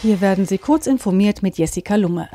Hier werden Sie kurz informiert mit Jessica Lumme.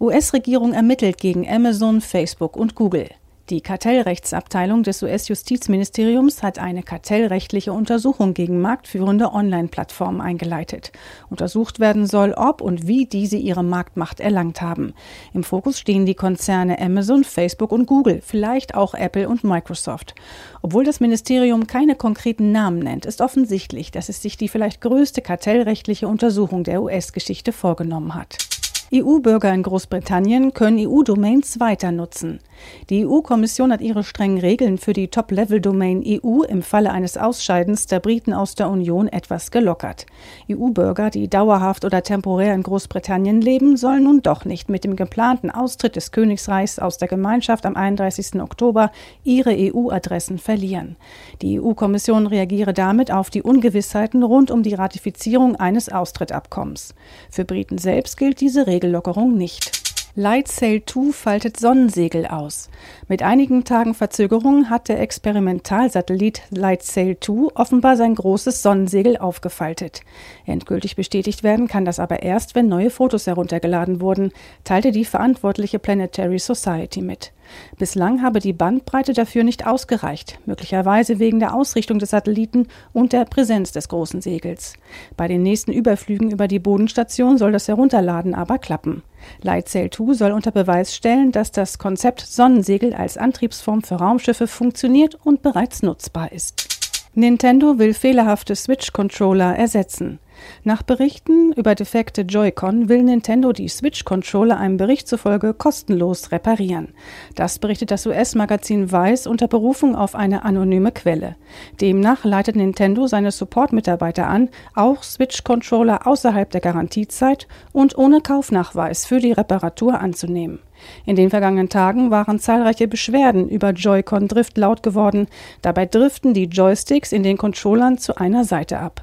US-Regierung ermittelt gegen Amazon, Facebook und Google. Die Kartellrechtsabteilung des US-Justizministeriums hat eine kartellrechtliche Untersuchung gegen marktführende Online-Plattformen eingeleitet. Untersucht werden soll, ob und wie diese ihre Marktmacht erlangt haben. Im Fokus stehen die Konzerne Amazon, Facebook und Google, vielleicht auch Apple und Microsoft. Obwohl das Ministerium keine konkreten Namen nennt, ist offensichtlich, dass es sich die vielleicht größte kartellrechtliche Untersuchung der US-Geschichte vorgenommen hat. EU-Bürger in Großbritannien können EU-Domains weiter nutzen. Die EU-Kommission hat ihre strengen Regeln für die Top-Level-Domain EU im Falle eines Ausscheidens der Briten aus der Union etwas gelockert. EU-Bürger, die dauerhaft oder temporär in Großbritannien leben, sollen nun doch nicht mit dem geplanten Austritt des Königsreichs aus der Gemeinschaft am 31. Oktober ihre EU-Adressen verlieren. Die EU-Kommission reagiere damit auf die Ungewissheiten rund um die Ratifizierung eines Austrittabkommens. Für Briten selbst gilt diese Regellockerung nicht. Lightsail 2 faltet Sonnensegel aus. Mit einigen Tagen Verzögerung hat der Experimentalsatellit Lightsail 2 offenbar sein großes Sonnensegel aufgefaltet. Endgültig bestätigt werden kann das aber erst, wenn neue Fotos heruntergeladen wurden, teilte die verantwortliche Planetary Society mit. Bislang habe die Bandbreite dafür nicht ausgereicht, möglicherweise wegen der Ausrichtung des Satelliten und der Präsenz des großen Segels. Bei den nächsten Überflügen über die Bodenstation soll das Herunterladen aber klappen. Lightsail 2 soll unter Beweis stellen, dass das Konzept Sonnensegel als Antriebsform für Raumschiffe funktioniert und bereits nutzbar ist. Nintendo will fehlerhafte Switch-Controller ersetzen. Nach Berichten über defekte Joy-Con will Nintendo die Switch-Controller einem Bericht zufolge kostenlos reparieren. Das berichtet das US-Magazin Vice unter Berufung auf eine anonyme Quelle. Demnach leitet Nintendo seine Support-Mitarbeiter an, auch Switch-Controller außerhalb der Garantiezeit und ohne Kaufnachweis für die Reparatur anzunehmen. In den vergangenen Tagen waren zahlreiche Beschwerden über Joy-Con Drift laut geworden. Dabei driften die Joysticks in den Controllern zu einer Seite ab.